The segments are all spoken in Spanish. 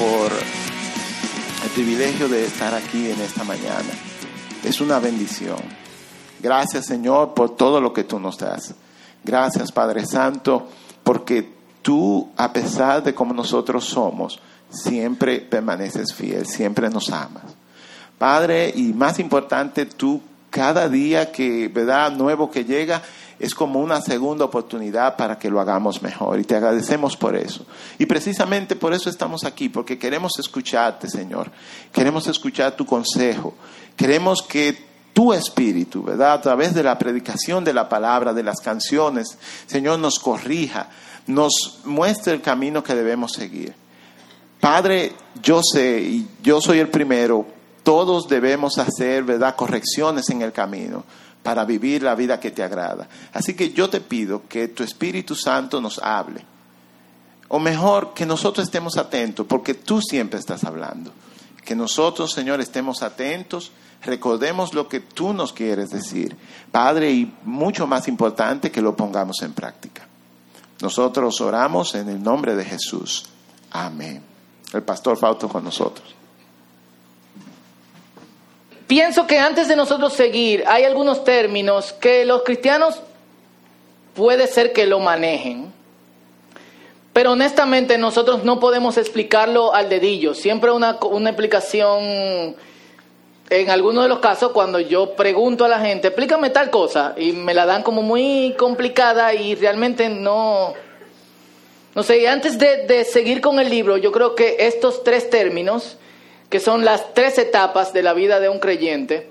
por el privilegio de estar aquí en esta mañana. Es una bendición. Gracias Señor por todo lo que tú nos das. Gracias Padre Santo porque tú, a pesar de cómo nosotros somos, siempre permaneces fiel, siempre nos amas. Padre, y más importante, tú cada día que, ¿verdad?, nuevo que llega, es como una segunda oportunidad para que lo hagamos mejor. Y te agradecemos por eso. Y precisamente por eso estamos aquí, porque queremos escucharte, Señor. Queremos escuchar tu consejo. Queremos que tu espíritu, ¿verdad? A través de la predicación de la palabra, de las canciones, Señor, nos corrija, nos muestre el camino que debemos seguir. Padre, yo sé, y yo soy el primero, todos debemos hacer, ¿verdad?, correcciones en el camino para vivir la vida que te agrada. Así que yo te pido que tu Espíritu Santo nos hable. O mejor, que nosotros estemos atentos, porque tú siempre estás hablando. Que nosotros, Señor, estemos atentos, recordemos lo que tú nos quieres decir. Padre, y mucho más importante, que lo pongamos en práctica. Nosotros oramos en el nombre de Jesús. Amén. El pastor Fausto con nosotros. Pienso que antes de nosotros seguir, hay algunos términos que los cristianos puede ser que lo manejen, pero honestamente nosotros no podemos explicarlo al dedillo. Siempre una, una explicación, en algunos de los casos, cuando yo pregunto a la gente, explícame tal cosa, y me la dan como muy complicada y realmente no... No sé, antes de seguir con el libro, yo creo que estos tres términos que son las tres etapas de la vida de un creyente,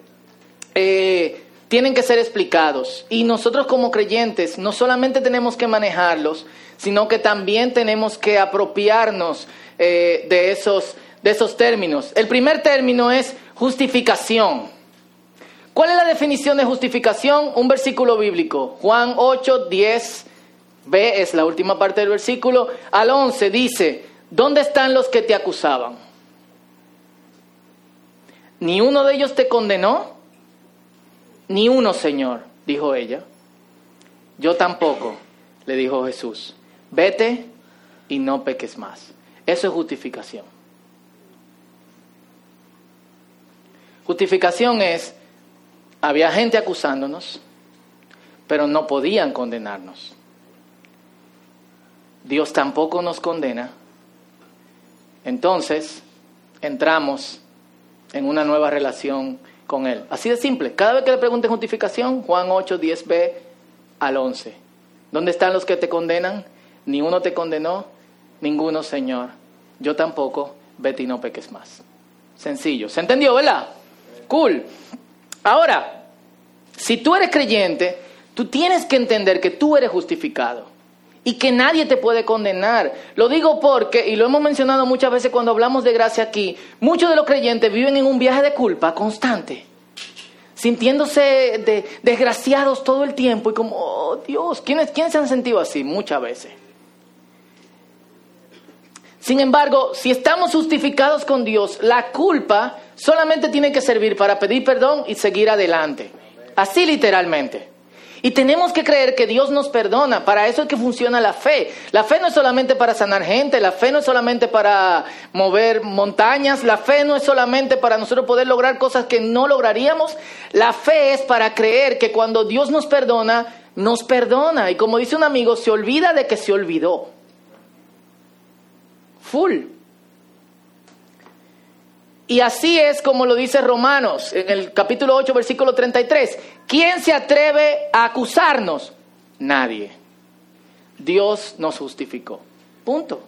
eh, tienen que ser explicados. Y nosotros como creyentes no solamente tenemos que manejarlos, sino que también tenemos que apropiarnos eh, de, esos, de esos términos. El primer término es justificación. ¿Cuál es la definición de justificación? Un versículo bíblico. Juan 8, 10, B es la última parte del versículo. Al 11 dice, ¿dónde están los que te acusaban? ¿Ni uno de ellos te condenó? Ni uno, Señor, dijo ella. Yo tampoco, le dijo Jesús. Vete y no peques más. Eso es justificación. Justificación es, había gente acusándonos, pero no podían condenarnos. Dios tampoco nos condena. Entonces, entramos en una nueva relación con Él. Así de simple. Cada vez que le pregunten justificación, Juan 8, 10b al 11. ¿Dónde están los que te condenan? Ni uno te condenó, ninguno, Señor. Yo tampoco, vete y no peques más. Sencillo. ¿Se entendió, verdad? Cool. Ahora, si tú eres creyente, tú tienes que entender que tú eres justificado y que nadie te puede condenar. Lo digo porque, y lo hemos mencionado muchas veces cuando hablamos de gracia aquí, muchos de los creyentes viven en un viaje de culpa constante, sintiéndose desgraciados todo el tiempo y como, oh Dios, ¿quiénes, ¿quiénes se han sentido así? Muchas veces. Sin embargo, si estamos justificados con Dios, la culpa solamente tiene que servir para pedir perdón y seguir adelante. Así literalmente. Y tenemos que creer que Dios nos perdona. Para eso es que funciona la fe. La fe no es solamente para sanar gente, la fe no es solamente para mover montañas, la fe no es solamente para nosotros poder lograr cosas que no lograríamos. La fe es para creer que cuando Dios nos perdona, nos perdona. Y como dice un amigo, se olvida de que se olvidó. Full. Y así es como lo dice Romanos en el capítulo 8, versículo 33. ¿Quién se atreve a acusarnos? Nadie. Dios nos justificó. Punto.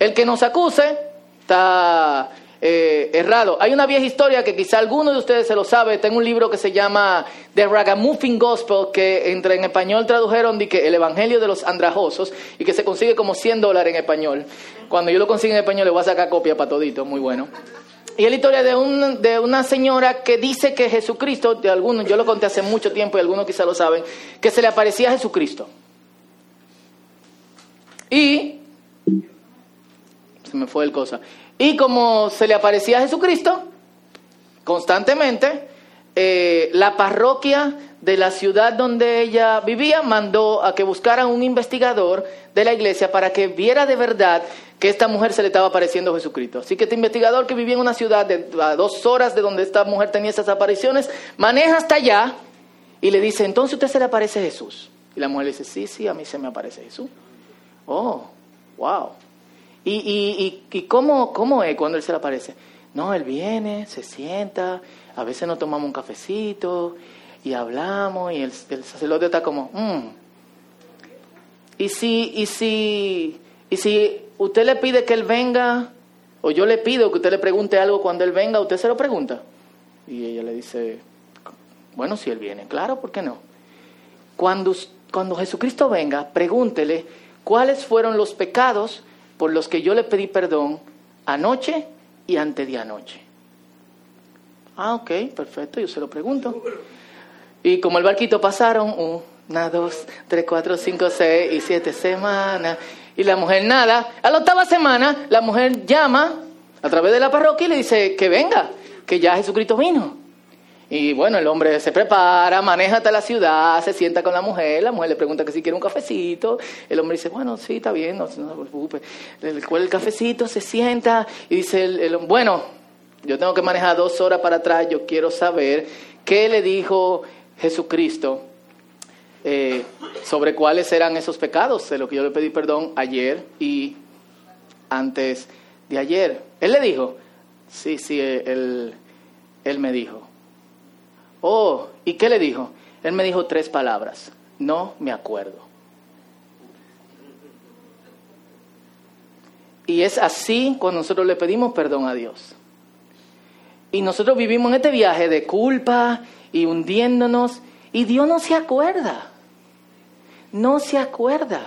El que nos acuse está eh, errado. Hay una vieja historia que quizá alguno de ustedes se lo sabe. Tengo un libro que se llama The Ragamuffin Gospel, que entre en español tradujeron de que el Evangelio de los Andrajosos y que se consigue como 100 dólares en español. Cuando yo lo consiga en español le voy a sacar copia para todito, muy bueno. Y es la historia de, un, de una señora que dice que Jesucristo, de algunos, yo lo conté hace mucho tiempo y algunos quizá lo saben, que se le aparecía a Jesucristo. Y, se me fue el cosa, y como se le aparecía a Jesucristo, constantemente, eh, la parroquia de la ciudad donde ella vivía mandó a que buscaran un investigador de la iglesia para que viera de verdad que esta mujer se le estaba apareciendo a Jesucristo. Así que este investigador que vivía en una ciudad de, a dos horas de donde esta mujer tenía esas apariciones, maneja hasta allá y le dice, entonces usted se le aparece Jesús. Y la mujer le dice, sí, sí, a mí se me aparece Jesús. Oh, wow. ¿Y, y, y, cómo, cómo es cuando él se le aparece? No, él viene, se sienta, a veces nos tomamos un cafecito y hablamos y el, sacerdote está como, mm". y si, y si, y si usted le pide que él venga, o yo le pido que usted le pregunte algo cuando él venga, usted se lo pregunta. Y ella le dice, bueno, si él viene, claro, ¿por qué no? Cuando, cuando Jesucristo venga, pregúntele cuáles fueron los pecados por los que yo le pedí perdón anoche y antes de anoche. Ah, ok, perfecto, yo se lo pregunto. Y como el barquito pasaron una, dos, tres, cuatro, cinco, seis y siete semanas. Y la mujer nada. A la octava semana, la mujer llama a través de la parroquia y le dice que venga, que ya Jesucristo vino. Y bueno, el hombre se prepara, maneja hasta la ciudad, se sienta con la mujer, la mujer le pregunta que si quiere un cafecito, el hombre dice, bueno, sí, está bien, no, se preocupe. Le cuelga el cafecito, se sienta y dice, el, bueno, yo tengo que manejar dos horas para atrás, yo quiero saber qué le dijo Jesucristo eh, sobre cuáles eran esos pecados de lo que yo le pedí perdón ayer y antes de ayer. Él le dijo, sí, sí, él, él me dijo. Oh, ¿y qué le dijo? Él me dijo tres palabras, no me acuerdo. Y es así cuando nosotros le pedimos perdón a Dios. Y nosotros vivimos en este viaje de culpa y hundiéndonos y Dios no se acuerda. No se acuerda.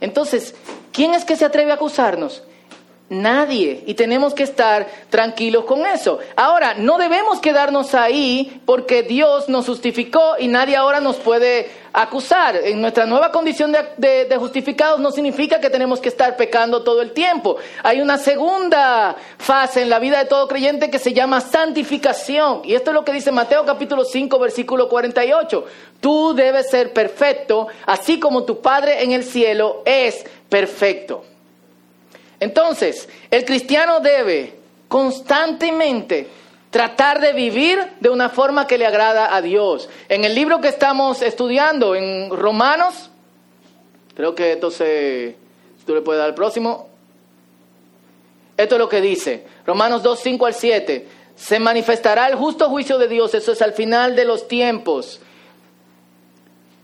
Entonces, ¿quién es que se atreve a acusarnos? Nadie. Y tenemos que estar tranquilos con eso. Ahora, no debemos quedarnos ahí porque Dios nos justificó y nadie ahora nos puede acusar. En nuestra nueva condición de, justificados no significa que tenemos que estar pecando todo el tiempo. Hay una segunda fase en la vida de todo creyente que se llama santificación. Y esto es lo que dice Mateo capítulo 5 versículo 48. Tú debes ser perfecto, así como tu Padre en el cielo es perfecto. Entonces, el cristiano debe constantemente tratar de vivir de una forma que le agrada a Dios. En el libro que estamos estudiando, en Romanos, creo que entonces tú le puedes dar el próximo. Esto es lo que dice, Romanos 2, 5 al 7. Se manifestará el justo juicio de Dios, eso es al final de los tiempos.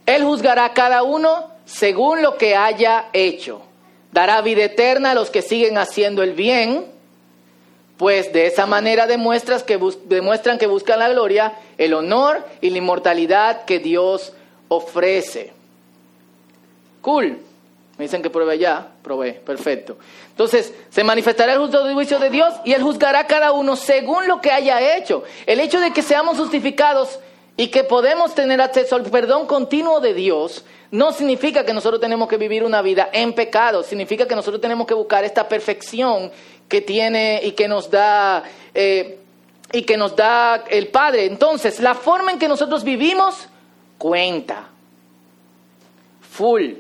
Él juzgará a cada uno según lo que haya hecho. Dará vida eterna a los que siguen haciendo el bien pues de esa manera demuestras que demuestran que buscan la gloria, el honor y la inmortalidad que Dios ofrece. Cool. Me dicen que pruebe ya, probé, perfecto. Entonces, se manifestará el justo juicio de Dios y Él juzgará a cada uno según lo que haya hecho. El hecho de que seamos justificados y que podemos tener acceso al perdón continuo de Dios no significa que nosotros tenemos que vivir una vida en pecado, significa que nosotros tenemos que buscar esta perfección que tiene y que nos da eh, y que nos da el Padre. Entonces, la forma en que nosotros vivimos cuenta. Full.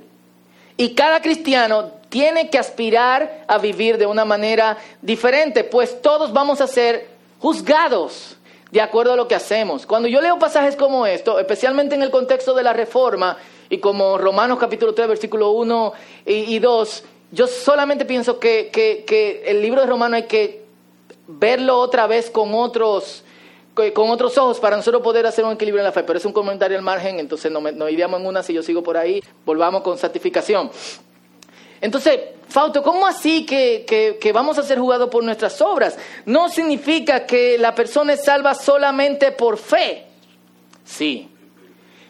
Y cada cristiano tiene que aspirar a vivir de una manera diferente, pues todos vamos a ser juzgados de acuerdo a lo que hacemos. Cuando yo leo pasajes como esto, especialmente en el contexto de la reforma, y como Romanos capítulo 3, versículo 1 y, y 2, yo solamente pienso que, que, el libro de Romanos hay que verlo otra vez con otros, con otros ojos para nosotros poder hacer un equilibrio en la fe. Pero es un comentario al margen, entonces no, no iríamos en una si yo sigo por ahí. Volvamos con santificación. Entonces, Fausto, ¿cómo así que, que, que, vamos a ser jugados por nuestras obras? No significa que la persona es salva solamente por fe. Sí,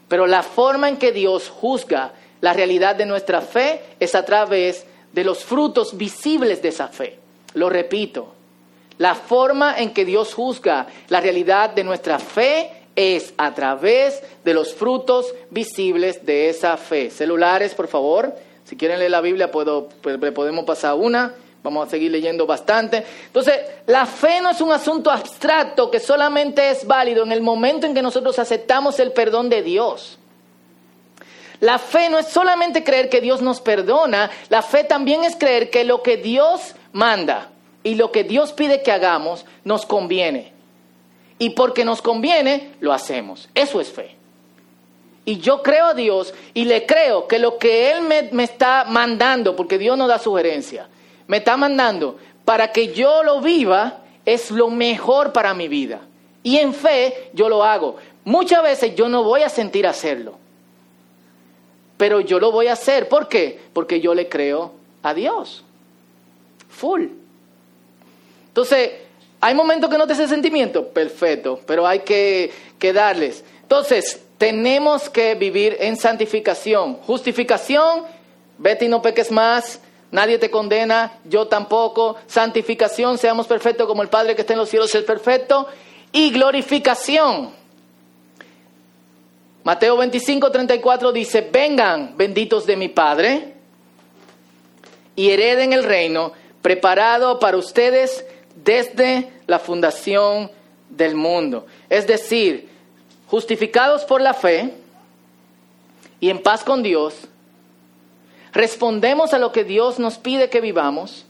pero la forma en que Dios juzga la realidad de nuestra fe es a través de los frutos visibles de esa fe. Lo repito, la forma en que Dios juzga la realidad de nuestra fe es a través de los frutos visibles de esa fe. Celulares, por favor. Si quieren leer la Biblia, puedo, pues, podemos pasar una Vamos a seguir leyendo bastante. Entonces, la fe no es un asunto abstracto que solamente es válido en el momento en que nosotros aceptamos el perdón de Dios. La fe no es solamente creer que Dios nos perdona, la fe también es creer que lo que Dios manda y lo que Dios pide que hagamos nos conviene. Y porque nos conviene, lo hacemos. Eso es fe. Y yo creo a Dios y le creo que lo que Él me, me está mandando, porque Dios no da sugerencia, me está mandando para que yo lo viva, es lo mejor para mi vida. Y en fe yo lo hago. Muchas veces yo no voy a sentir hacerlo, pero yo lo voy a hacer. ¿Por qué? Porque yo le creo a Dios. Full. Entonces, ¿hay momentos que no te hace sentimiento? Perfecto, pero hay que, que darles. Entonces, tenemos que vivir en santificación. Justificación, vete y no peques más Nadie te condena, yo tampoco. Santificación, seamos perfectos como el Padre que está en los cielos es perfecto. Y glorificación. Mateo 25, 34 dice, vengan benditos de mi Padre y hereden el reino preparado para ustedes desde la fundación del mundo. Es decir, justificados por la fe y en paz con Dios, respondemos a lo que Dios nos pide que vivamos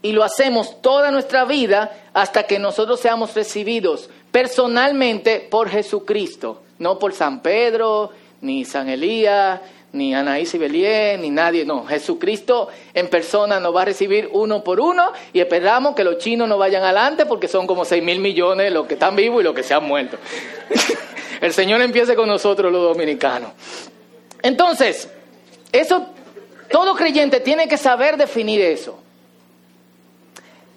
y lo hacemos toda nuestra vida hasta que nosotros seamos recibidos personalmente por Jesucristo, no por San Pedro, ni San Elías, ni Anaís y ni nadie, no, Jesucristo en persona nos va a recibir uno por uno y esperamos que los chinos no vayan adelante porque son como 6 mil millones los que están vivos y los que se han muerto. El Señor empiece con nosotros los dominicanos. Entonces, eso, todo creyente tiene que saber definir eso.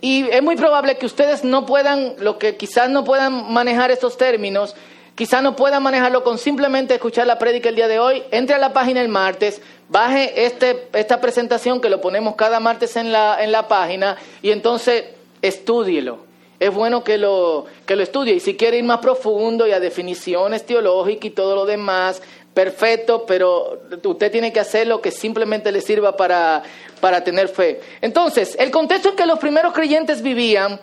Y es muy probable que ustedes no puedan, lo que quizás no puedan manejar estos términos, quizás no puedan manejarlo con simplemente escuchar la prédica el día de hoy. Entre a la página el martes, baje este, esta presentación que lo ponemos cada martes en la, en la página y entonces estúdielo. Es bueno que lo, que lo estudie y si quiere ir más profundo y a definiciones teológicas y todo lo demás, perfecto, pero usted tiene que hacer lo que simplemente le sirva para, para tener fe. Entonces, el contexto en que los primeros creyentes vivían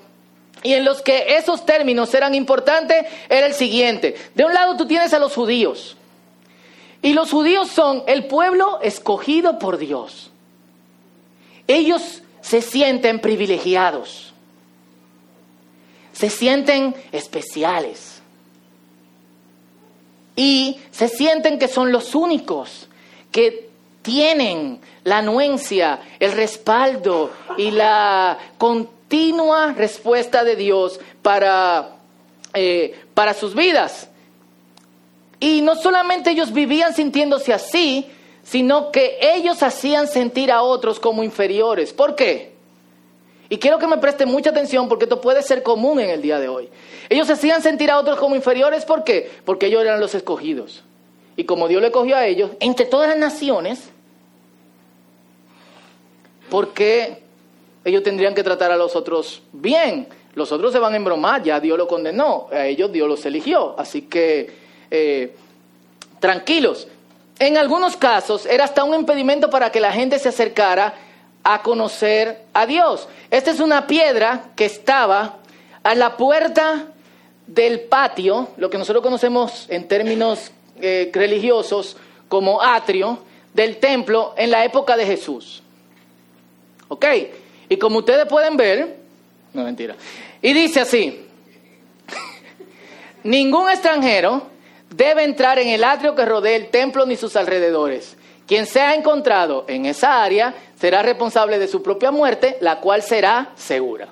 y en los que esos términos eran importantes era el siguiente. De un lado tú tienes a los judíos. Y los judíos son el pueblo escogido por Dios. Ellos se sienten privilegiados. Se sienten especiales y se sienten que son los únicos que tienen la anuencia, el respaldo y la continua respuesta de Dios para, eh, para sus vidas. Y no solamente ellos vivían sintiéndose así, sino que ellos hacían sentir a otros como inferiores. ¿Por qué? Y quiero que me preste mucha atención porque esto puede ser común en el día de hoy. Ellos hacían sentir a otros como inferiores, ¿por qué? Porque ellos eran los escogidos. Y como Dios le cogió a ellos, entre todas las naciones, ¿por qué ellos tendrían que tratar a los otros bien? Los otros se van a embromar, ya Dios lo condenó, a ellos Dios los eligió. Así que, eh, tranquilos. En algunos casos era hasta un impedimento para que la gente se acercara a conocer a Dios. Esta es una piedra que estaba a la puerta del patio, lo que nosotros conocemos en términos eh, religiosos como atrio del templo en la época de Jesús. ¿Ok? Y como ustedes pueden ver, no mentira, y dice así, ningún extranjero debe entrar en el atrio que rodea el templo ni sus alrededores. Quien sea encontrado en esa área será responsable de su propia muerte, la cual será segura.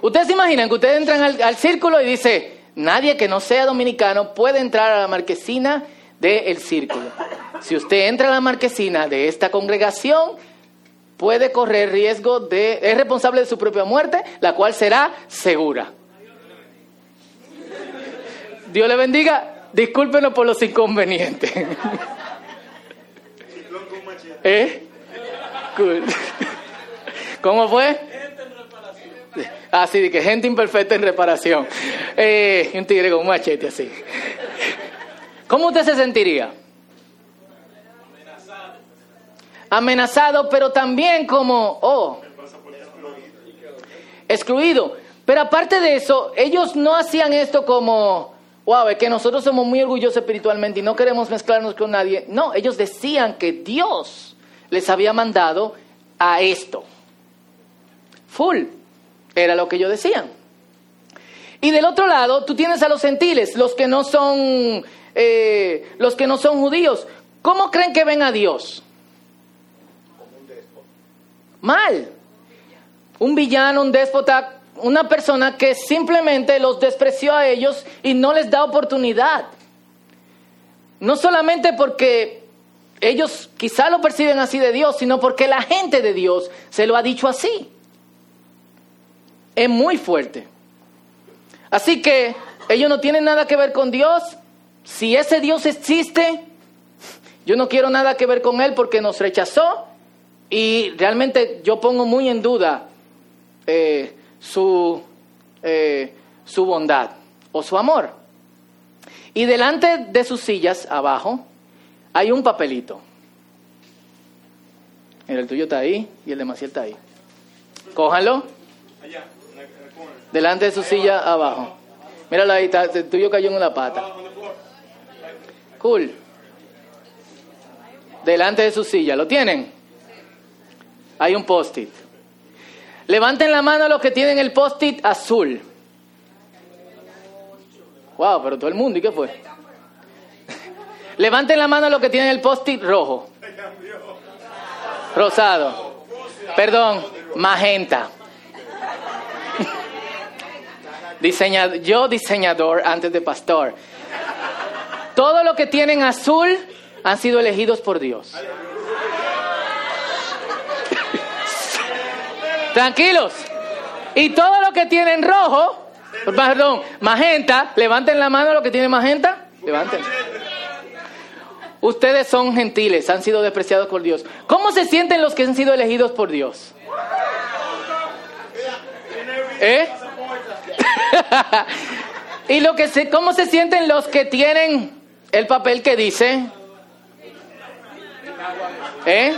Ustedes se imaginan que ustedes entran al, círculo y dice, nadie que no sea dominicano puede entrar a la marquesina del círculo. Si usted entra a la marquesina de esta congregación, puede correr riesgo de, es responsable de su propia muerte, la cual será segura. Dios le bendiga, discúlpenos por los inconvenientes. ¿Eh? ¿Cómo fue? Sí, de que gente imperfecta en reparación. Eh, un tigre con un machete así. ¿Cómo usted se sentiría? Amenazado, pero también como, oh, excluido. Pero aparte de eso, ellos no hacían esto como, wow, es que nosotros somos muy orgullosos espiritualmente y no queremos mezclarnos con nadie. No, ellos decían que Dios les había mandado a esto. Full. Era lo que ellos decían. Y del otro lado, tú tienes a los gentiles, los que no son, eh, los que no son judíos. ¿Cómo creen que ven a Dios? Mal. Un villano, un déspota, una persona que simplemente los despreció a ellos y no les da oportunidad. No solamente porque ellos quizá lo perciben así de Dios, sino porque la gente de Dios se lo ha dicho así. Es muy fuerte. Así que ellos no tienen nada que ver con Dios. Si ese Dios existe, yo no quiero nada que ver con Él porque nos rechazó y realmente yo pongo muy en duda eh, su, eh, su bondad o su amor. Y delante de sus sillas, abajo, hay un papelito. el tuyo está ahí y el de Maciel está ahí. Cójanlo. Delante de su silla, abajo. Míralo ahí, está, el tuyo cayó en una pata. Cool. Delante de su silla, ¿lo tienen? Hay un post-it. Levanten la mano los que tienen el post-it azul. Wow, pero todo el mundo, ¿y qué fue? Levanten la mano los que tienen el post-it rojo. Rosado. Perdón, magenta. Diseñador, yo diseñador antes de pastor. Todo lo que tienen azul han sido elegidos por Dios. Tranquilos. Y todo lo que tienen rojo, perdón, magenta, levanten la mano lo que tienen magenta, levanten. Ustedes son gentiles, han sido despreciados por Dios. ¿Cómo se sienten los que han sido elegidos por Dios? ¿Eh? y lo que se, ¿cómo se sienten los que tienen el papel que dice? ¿Eh?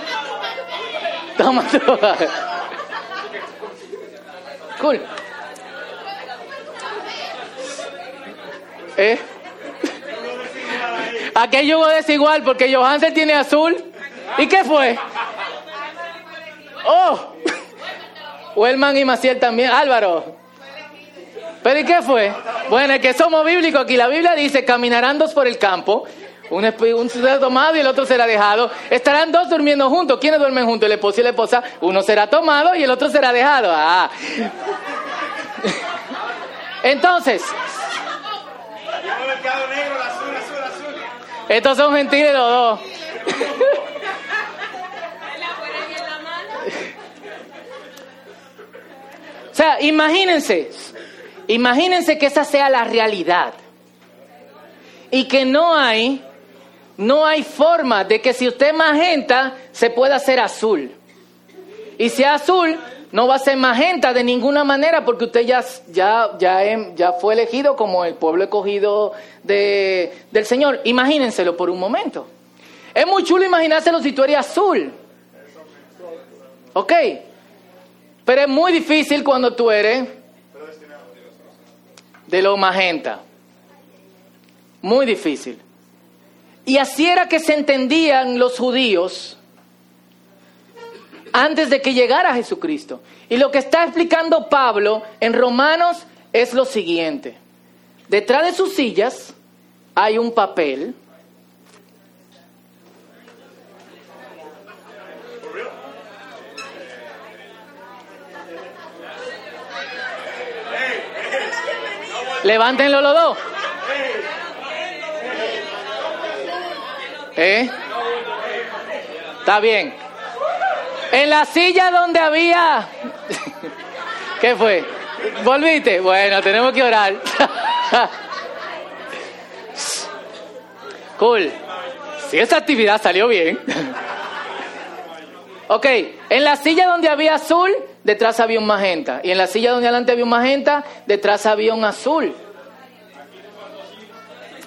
Toma, Cool. ¿Eh? Aquello hubo desigual porque Johansen tiene azul. ¿Y qué fue? Oh, Wellman y Maciel también. Álvaro. ¿Pero y qué fue? Bueno, es que somos bíblicos aquí. La Biblia dice, caminarán dos por el campo. Un, un será tomado y el otro será dejado. Estarán dos durmiendo juntos. ¿Quiénes duermen juntos? El esposo y la esposa. Uno será tomado y el otro será dejado. Ah. Entonces. Estos son gentiles los dos. o sea, imagínense. Imagínense que esa sea la realidad. Y que no hay no hay forma de que si usted es magenta se pueda hacer azul. Y si es azul, no va a ser magenta de ninguna manera porque usted ya, ya, ya, ya fue elegido como el pueblo escogido de, del Señor. Imagínenselo por un momento. Es muy chulo imaginárselo si tú eres azul. ¿Ok? Pero es muy difícil cuando tú eres de lo magenta. Muy difícil. Y así era que se entendían los judíos antes de que llegara Jesucristo. Y lo que está explicando Pablo en Romanos es lo siguiente. Detrás de sus sillas hay un papel. Levántenlo los dos. ¿Eh? Está bien. En la silla donde había... ¿Qué fue? ¿Volviste? Bueno, tenemos que orar. cool. Si esa actividad salió bien. ok, en la silla donde había azul, detrás había un magenta. Y en la silla donde adelante había un magenta, detrás había un azul.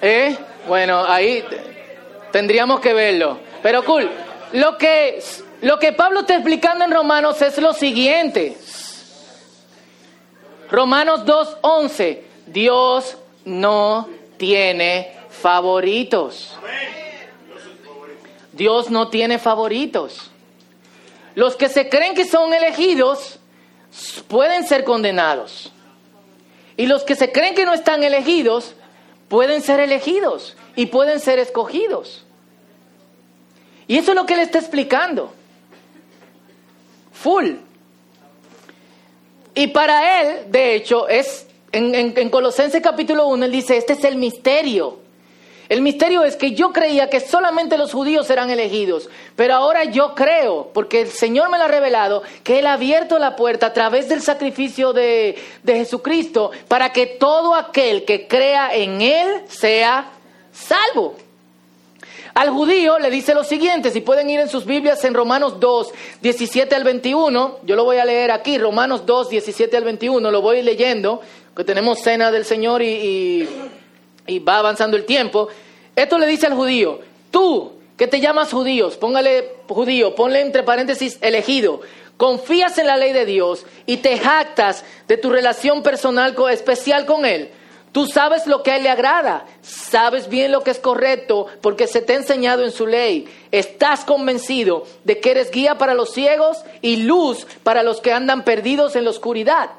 ¿Eh? Bueno, ahí Tendríamos que verlo. Pero cool. Lo que Lo que Pablo está explicando en Romanos es lo siguiente. Romanos 2.11. Dios no tiene favoritos. Dios no tiene favoritos. Los que se creen que son elegidos pueden ser condenados. Y los que se creen que no están elegidos pueden ser elegidos y pueden ser escogidos. Y eso es lo que él está explicando. Full. Y para él, de hecho, es en, en, Colosenses capítulo 1, él dice, este es el misterio. El misterio es que yo creía que solamente los judíos eran elegidos, pero ahora yo creo, porque el Señor me lo ha revelado, que Él ha abierto la puerta a través del sacrificio de, de Jesucristo para que todo aquel que crea en Él sea salvo. Al judío le dice lo siguiente, si pueden ir en sus Biblias en Romanos 2, 17 al 21, yo lo voy a leer aquí, Romanos 2, 17 al 21, lo voy leyendo, que tenemos cena del Señor y, y, va avanzando el tiempo. Esto le dice al judío, tú que te llamas judíos, póngale judío, ponle entre paréntesis elegido, confías en la ley de Dios y te jactas de tu relación personal especial con Él. Tú sabes lo que a Él le agrada, sabes bien lo que es correcto porque se te ha enseñado en su ley. Estás convencido de que eres guía para los ciegos y luz para los que andan perdidos en la oscuridad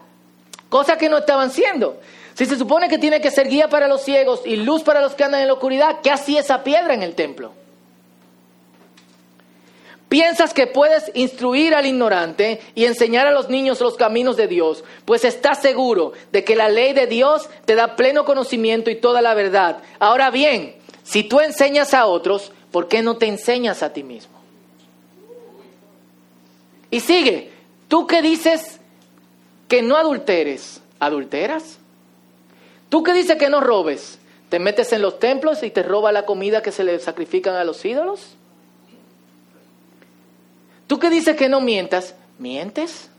cosa que no estaban siendo. Si se supone que tiene que ser guía para los ciegos y luz para los que andan en la oscuridad, ¿qué hacía esa piedra en el templo? Piensas que puedes instruir al ignorante y enseñar a los niños los caminos de Dios, pues estás seguro de que la ley de Dios te da pleno conocimiento y toda la verdad. Ahora bien, si tú enseñas a otros, ¿por qué no te enseñas a ti mismo? Y sigue, tú que dices que no adulteres, ¿adulteras? ¿Tú que dices que no robes? ¿Te metes en los templos y te roba la comida que se le sacrifican a los ídolos? ¿Tú que dices que no mientas? ¿Mientes?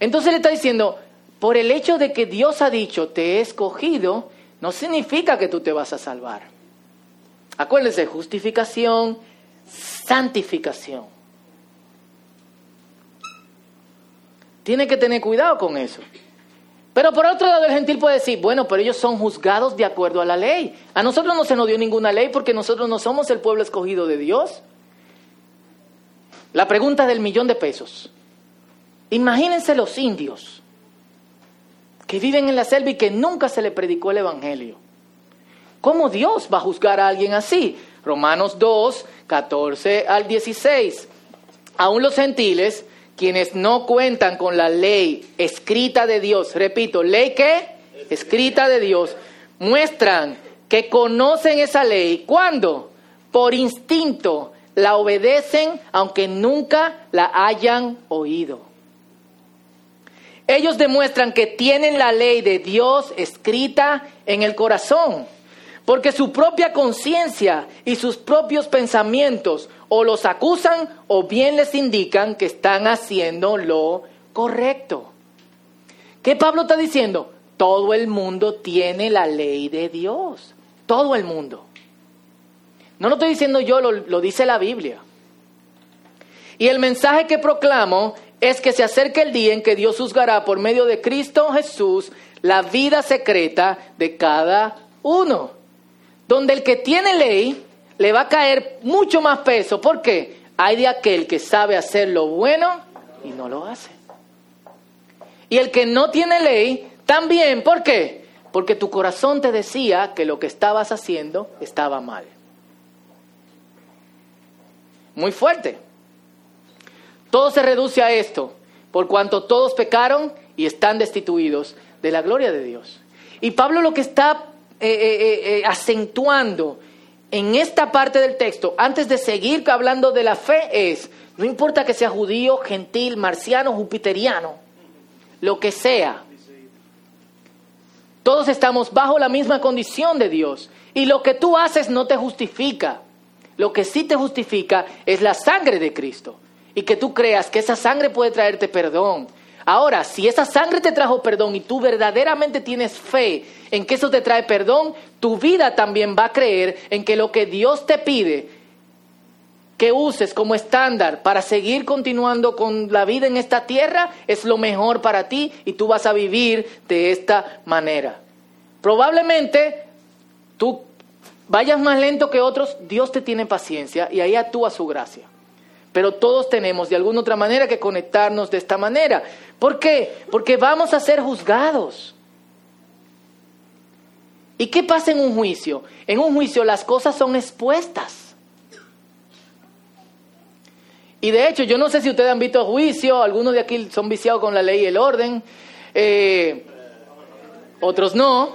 Entonces le está diciendo, por el hecho de que Dios ha dicho, te he escogido, no significa que tú te vas a salvar. Acuérdense, justificación, santificación. Tiene que tener cuidado con eso. Pero por otro lado, el gentil puede decir, bueno, pero ellos son juzgados de acuerdo a la ley. A nosotros no se nos dio ninguna ley porque nosotros no somos el pueblo escogido de Dios. La pregunta del millón de pesos. Imagínense los indios que viven en la selva y que nunca se le predicó el Evangelio. ¿Cómo Dios va a juzgar a alguien así? Romanos 2, 14 al 16. Aún los gentiles quienes no cuentan con la ley escrita de Dios, repito, ley que escrita de Dios, muestran que conocen esa ley. ¿Cuándo? Por instinto la obedecen aunque nunca la hayan oído. Ellos demuestran que tienen la ley de Dios escrita en el corazón, porque su propia conciencia y sus propios pensamientos o los acusan o bien les indican que están haciendo lo correcto. ¿Qué Pablo está diciendo? Todo el mundo tiene la ley de Dios. Todo el mundo. No lo estoy diciendo yo, lo, lo dice la Biblia. Y el mensaje que proclamo es que se acerca el día en que Dios juzgará por medio de Cristo Jesús la vida secreta de cada uno. Donde el que tiene ley le va a caer mucho más peso. ¿Por qué? Hay de aquel que sabe hacer lo bueno y no lo hace. Y el que no tiene ley, también. ¿Por qué? Porque tu corazón te decía que lo que estabas haciendo estaba mal. Muy fuerte. Todo se reduce a esto, por cuanto todos pecaron y están destituidos de la gloria de Dios. Y Pablo lo que está eh, eh, eh, acentuando en esta parte del texto, antes de seguir hablando de la fe, es, no importa que sea judío, gentil, marciano, jupiteriano, lo que sea, todos estamos bajo la misma condición de Dios. Y lo que tú haces no te justifica. Lo que sí te justifica es la sangre de Cristo. Y que tú creas que esa sangre puede traerte perdón, Ahora, si esa sangre te trajo perdón y tú verdaderamente tienes fe en que eso te trae perdón, tu vida también va a creer en que lo que Dios te pide que uses como estándar para seguir continuando con la vida en esta tierra es lo mejor para ti y tú vas a vivir de esta manera. Probablemente tú vayas más lento que otros, Dios te tiene paciencia y ahí actúa su gracia. Pero todos tenemos de alguna otra manera que conectarnos de esta manera. ¿Por qué? Porque vamos a ser juzgados. ¿Y qué pasa en un juicio? En un juicio las cosas son expuestas. Y de hecho, yo no sé si ustedes han visto juicio, algunos de aquí son viciados con la ley y el orden, eh, otros no,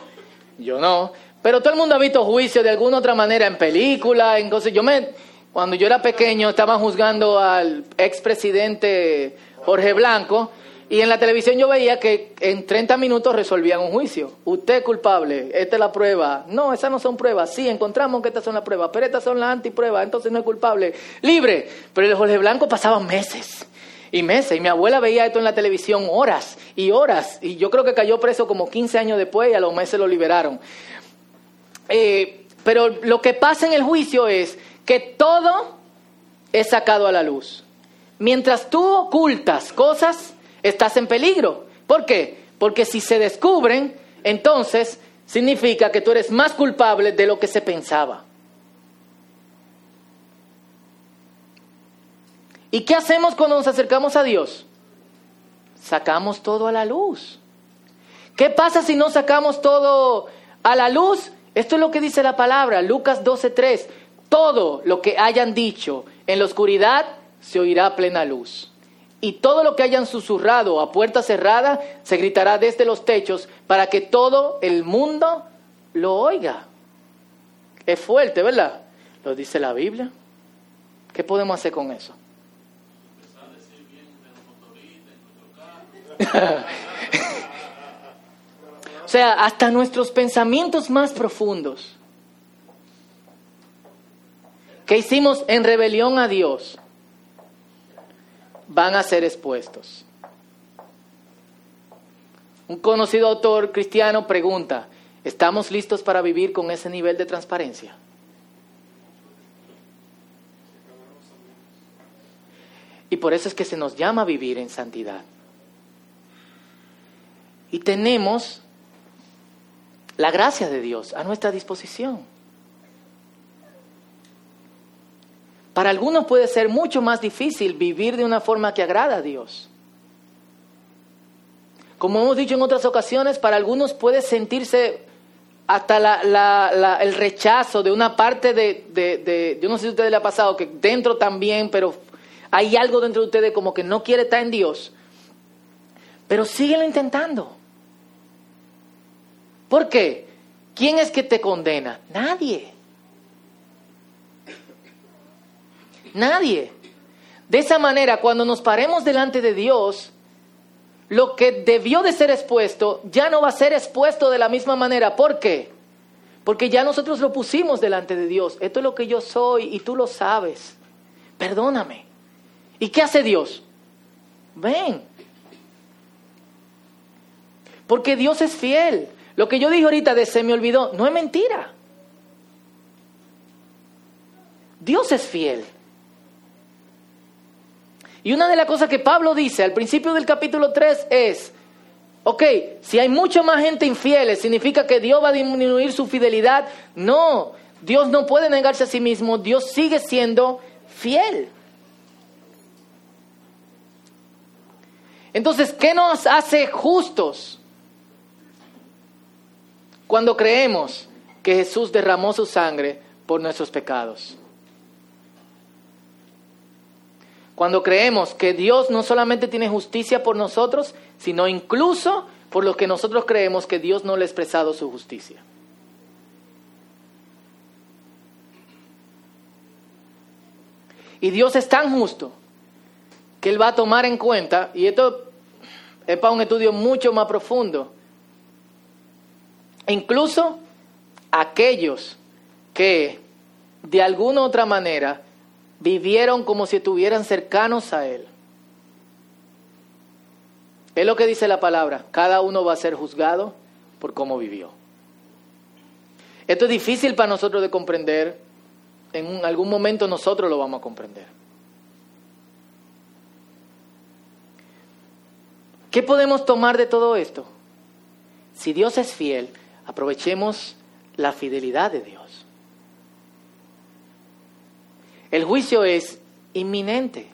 yo no, pero todo el mundo ha visto juicio de alguna otra manera en película, en cosas. Yo me, cuando yo era pequeño, estaban juzgando al expresidente Jorge Blanco y en la televisión yo veía que en 30 minutos resolvían un juicio. Usted es culpable, esta es la prueba. No, esas no son pruebas. Sí, encontramos que estas son las pruebas, pero estas son las antipruebas, entonces no es culpable. Libre. Pero el Jorge Blanco pasaba meses y meses. Y mi abuela veía esto en la televisión horas y horas. Y yo creo que cayó preso como 15 años después y a los meses lo liberaron. Eh, pero lo que pasa en el juicio es que todo es sacado a la luz. Mientras tú ocultas cosas, estás en peligro. ¿Por qué? Porque si se descubren, entonces significa que tú eres más culpable de lo que se pensaba. ¿Y qué hacemos cuando nos acercamos a Dios? Sacamos todo a la luz. ¿Qué pasa si no sacamos todo a la luz? Esto es lo que dice la palabra, Lucas 12:3. Todo lo que hayan dicho en la oscuridad se oirá a plena luz y todo lo que hayan susurrado a puerta cerrada se gritará desde los techos para que todo el mundo lo oiga. Es fuerte, ¿verdad? Lo dice la Biblia. ¿Qué podemos hacer con eso? o sea, hasta nuestros pensamientos más profundos que hicimos en rebelión a Dios van a ser expuestos. Un conocido autor cristiano pregunta, ¿estamos listos para vivir con ese nivel de transparencia? Y por eso es que se nos llama vivir en santidad. Y tenemos la gracia de Dios a nuestra disposición. Para algunos puede ser mucho más difícil vivir de una forma que agrada a Dios. Como hemos dicho en otras ocasiones, para algunos puede sentirse hasta el rechazo de una parte de, de, yo no sé si a ustedes le ha pasado, que dentro también, pero hay algo dentro de ustedes como que no quiere estar en Dios. Pero síguelo intentando. ¿Por qué? ¿Quién es que te condena? Nadie. Nadie. De esa manera, cuando nos paremos delante de Dios, lo que debió de ser expuesto ya no va a ser expuesto de la misma manera. ¿Por qué? Porque ya nosotros lo pusimos delante de Dios. Esto es lo que yo soy y tú lo sabes. Perdóname. ¿Y qué hace Dios? Ven. Porque Dios es fiel. Lo que yo dije ahorita de se me olvidó, no es mentira. Dios es fiel. Y una de las cosas que Pablo dice al principio del capítulo 3 es, ok, si hay mucha más gente infiel, ¿significa que Dios va a disminuir su fidelidad? No, Dios no puede negarse a sí mismo, Dios sigue siendo fiel. Entonces, ¿qué nos hace justos cuando creemos que Jesús derramó su sangre por nuestros pecados? Cuando creemos que Dios no solamente tiene justicia por nosotros, sino incluso por lo que nosotros creemos que Dios no le ha expresado su justicia. Y Dios es tan justo que Él va a tomar en cuenta, y esto es para un estudio mucho más profundo, incluso aquellos que de alguna u otra manera vivieron como si estuvieran cercanos a Él. Es lo que dice la palabra, cada uno va a ser juzgado por cómo vivió. Esto es difícil para nosotros de comprender, en algún momento nosotros lo vamos a comprender. ¿Qué podemos tomar de todo esto? Si Dios es fiel, aprovechemos la fidelidad de Dios. El juicio es inminente,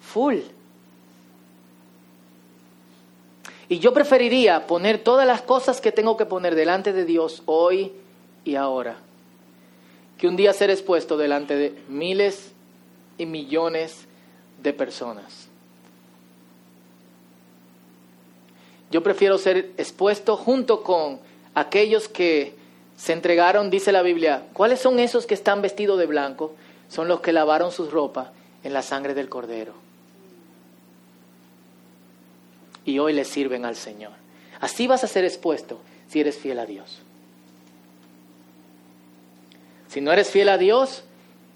full. Y yo preferiría poner todas las cosas que tengo que poner delante de Dios hoy y ahora, que un día ser expuesto delante de miles y millones de personas. Yo prefiero ser expuesto junto con aquellos que se entregaron, dice la Biblia, ¿cuáles son esos que están vestidos de blanco? Son los que lavaron sus ropas en la sangre del cordero. Y hoy le sirven al Señor. Así vas a ser expuesto si eres fiel a Dios. Si no eres fiel a Dios,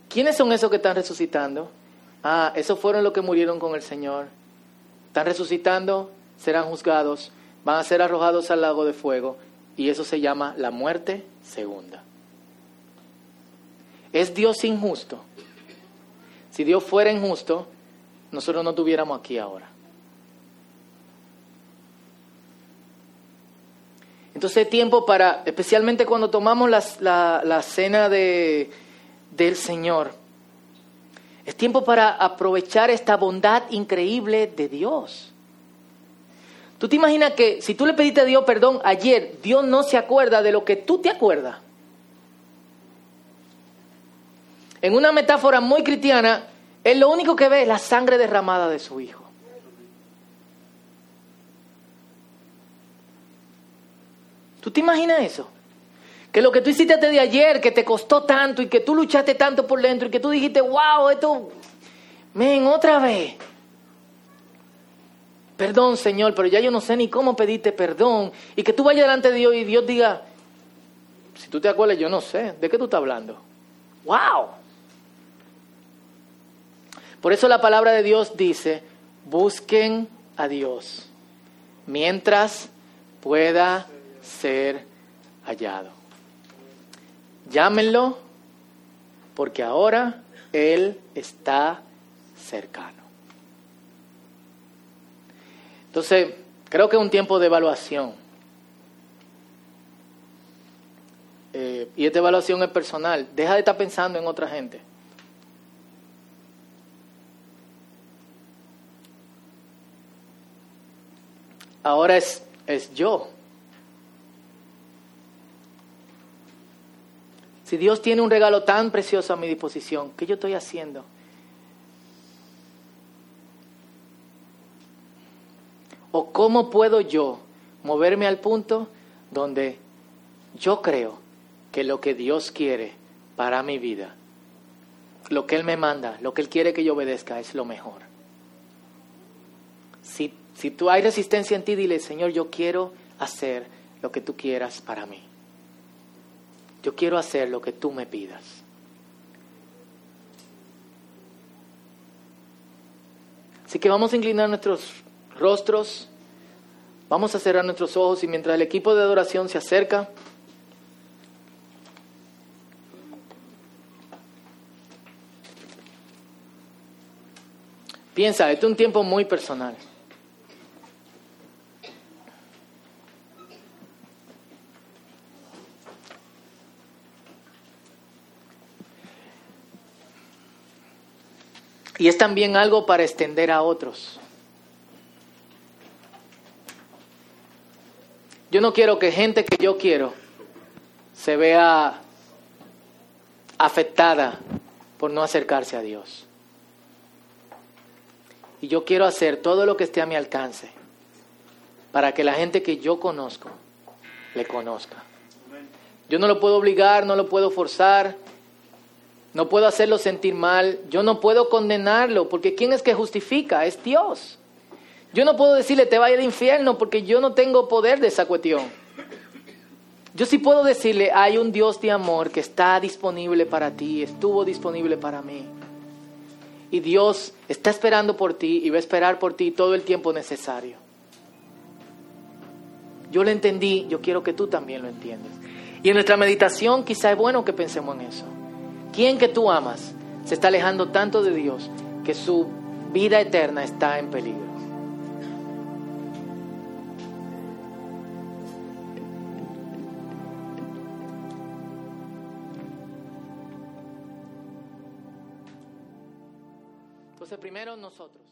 ¿quiénes son esos que están resucitando? Ah, esos fueron los que murieron con el Señor. Están resucitando, serán juzgados, van a ser arrojados al lago de fuego y eso se llama la muerte segunda. ¿Es Dios injusto? Si Dios fuera injusto, nosotros no estuviéramos aquí ahora. Entonces es tiempo para, especialmente cuando tomamos la, la cena de, del Señor, es tiempo para aprovechar esta bondad increíble de Dios. ¿Tú te imaginas que si tú le pediste a Dios perdón ayer, Dios no se acuerda de lo que tú te acuerdas? En una metáfora muy cristiana, Él lo único que ve es la sangre derramada de su Hijo. ¿Tú te imaginas eso? Que lo que tú hiciste de ayer, que te costó tanto y que tú luchaste tanto por dentro y que tú dijiste, wow, esto, ven, otra vez. Perdón, Señor, pero ya yo no sé ni cómo pedirte perdón. Y que tú vayas delante de Dios y Dios diga, si tú te acuerdas, yo no sé, ¿de qué tú estás hablando? ¡Wow! Por eso la palabra de Dios dice, busquen a Dios mientras pueda ser hallado. Llámenlo porque ahora Él está cercano. Entonces, creo que es un tiempo de evaluación. Eh, y esta evaluación es personal. Deja de estar pensando en otra gente. Ahora es, es yo. Si Dios tiene un regalo tan precioso a mi disposición, ¿qué yo estoy haciendo? ¿O cómo puedo yo moverme al punto donde yo creo que lo que Dios quiere para mi vida, lo que Él me manda, lo que Él quiere que yo obedezca es lo mejor? Si, si tú hay resistencia en ti, dile, Señor, yo quiero hacer lo que tú quieras para mí. Yo quiero hacer lo que tú me pidas. Así que vamos a inclinar nuestros rostros. Vamos a cerrar nuestros ojos y mientras el equipo de adoración se acerca, piensa, este es un tiempo muy personal. Y es también algo para extender a otros. Yo no quiero que gente que yo quiero se vea afectada por no acercarse a Dios. Y yo quiero hacer todo lo que esté a mi alcance para que la gente que yo conozco le conozca. Yo no lo puedo obligar, no lo puedo forzar, no puedo hacerlo sentir mal, yo no puedo condenarlo, porque ¿quién es que justifica? Es Dios. Yo no puedo decirle te vaya al infierno porque yo no tengo poder de esa cuestión. Yo sí puedo decirle, hay un Dios de amor que está disponible para ti, estuvo disponible para mí. Y Dios está esperando por ti y va a esperar por ti todo el tiempo necesario. Yo lo entendí, yo quiero que tú también lo entiendas. Y en nuestra meditación quizá es bueno que pensemos en eso. ¿Quién que tú amas se está alejando tanto de Dios que su vida eterna está en peligro? Primero nosotros.